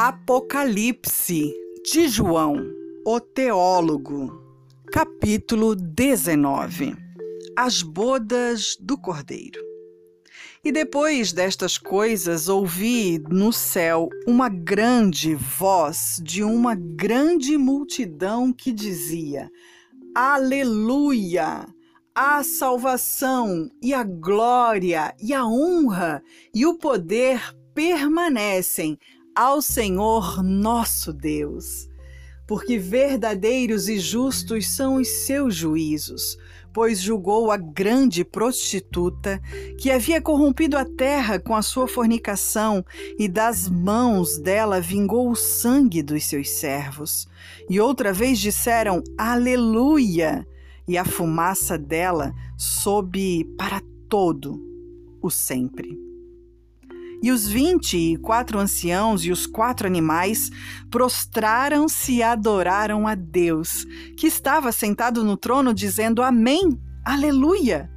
Apocalipse de João, o teólogo, capítulo 19 As bodas do Cordeiro. E depois destas coisas ouvi no céu uma grande voz de uma grande multidão que dizia: Aleluia! A salvação e a glória e a honra e o poder permanecem ao Senhor nosso Deus. Porque verdadeiros e justos são os seus juízos, pois julgou a grande prostituta que havia corrompido a terra com a sua fornicação, e das mãos dela vingou o sangue dos seus servos. E outra vez disseram: Aleluia! E a fumaça dela sobe para todo o sempre. E os vinte e quatro anciãos e os quatro animais prostraram-se e adoraram a Deus, que estava sentado no trono, dizendo Amém, Aleluia.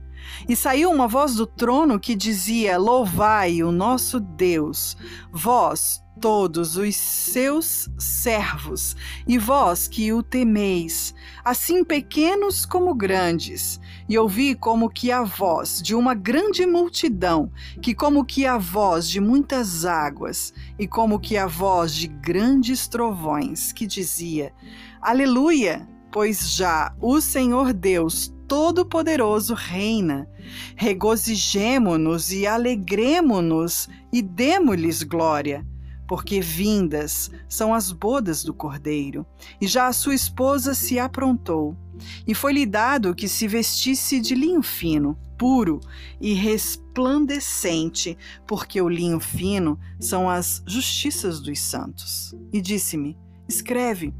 E saiu uma voz do trono que dizia: Louvai o nosso Deus, vós, todos os seus servos, e vós que o temeis, assim pequenos como grandes. E ouvi como que a voz de uma grande multidão, que como que a voz de muitas águas, e como que a voz de grandes trovões, que dizia: Aleluia! Pois já o Senhor Deus Todo-Poderoso reina. Regozijemo-nos e alegremo-nos e demo-lhes glória porque vindas são as bodas do cordeiro, e já a sua esposa se aprontou. E foi-lhe dado que se vestisse de linho fino, puro e resplandecente, porque o linho fino são as justiças dos santos. E disse-me: Escreve.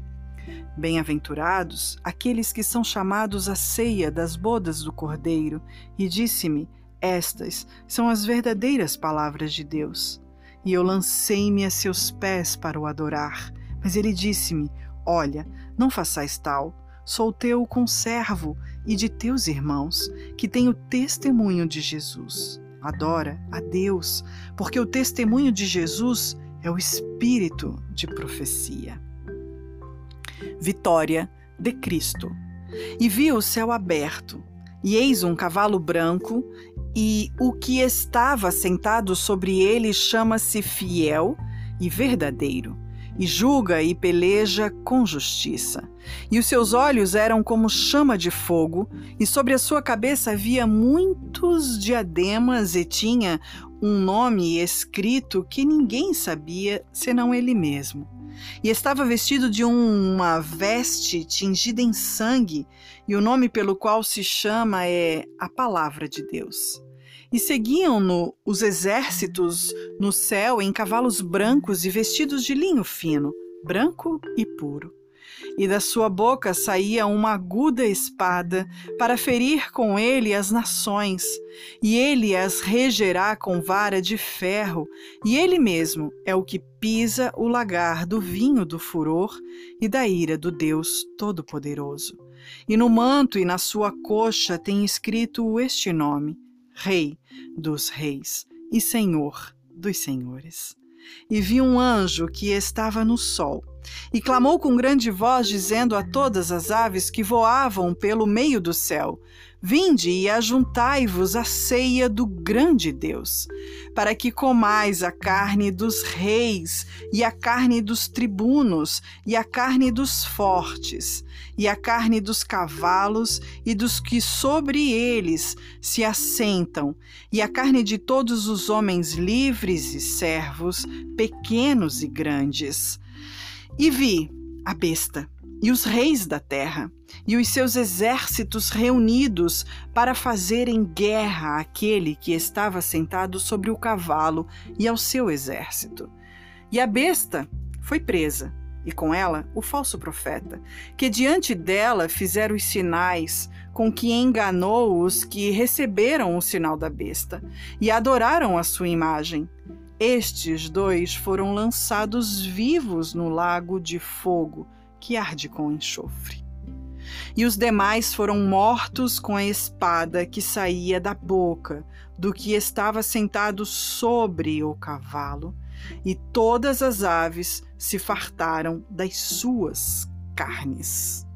Bem-aventurados aqueles que são chamados à ceia das bodas do Cordeiro, e disse-me: Estas são as verdadeiras palavras de Deus. E eu lancei-me a seus pés para o adorar. Mas ele disse-me: Olha, não façais tal. Sou teu conservo e de teus irmãos, que têm o testemunho de Jesus. Adora a Deus, porque o testemunho de Jesus é o espírito de profecia. Vitória de Cristo. E vi o céu aberto, e eis um cavalo branco, e o que estava sentado sobre ele chama-se Fiel e Verdadeiro, e julga e peleja com justiça. E os seus olhos eram como chama de fogo, e sobre a sua cabeça havia muitos diademas, e tinha um nome escrito que ninguém sabia senão ele mesmo. E estava vestido de uma veste tingida em sangue, e o nome pelo qual se chama é a Palavra de Deus. E seguiam-no os exércitos no céu em cavalos brancos e vestidos de linho fino, branco e puro e da sua boca saía uma aguda espada para ferir com ele as nações, e ele as regerá com vara de ferro, e ele mesmo é o que pisa o lagar do vinho do furor e da ira do Deus Todo-Poderoso. E no manto e na sua coxa tem escrito este nome: Rei dos Reis e Senhor dos Senhores. E vi um anjo que estava no sol e clamou com grande voz, dizendo a todas as aves que voavam pelo meio do céu: Vinde e ajuntai-vos à ceia do grande Deus, para que comais a carne dos reis, e a carne dos tribunos, e a carne dos fortes, e a carne dos cavalos e dos que sobre eles se assentam, e a carne de todos os homens livres e servos, pequenos e grandes. E vi a besta e os reis da terra e os seus exércitos reunidos para fazerem guerra àquele que estava sentado sobre o cavalo e ao seu exército. E a besta foi presa, e com ela o falso profeta, que diante dela fizeram os sinais com que enganou os que receberam o sinal da besta e adoraram a sua imagem. Estes dois foram lançados vivos no lago de fogo que arde com enxofre. E os demais foram mortos com a espada que saía da boca do que estava sentado sobre o cavalo, e todas as aves se fartaram das suas carnes.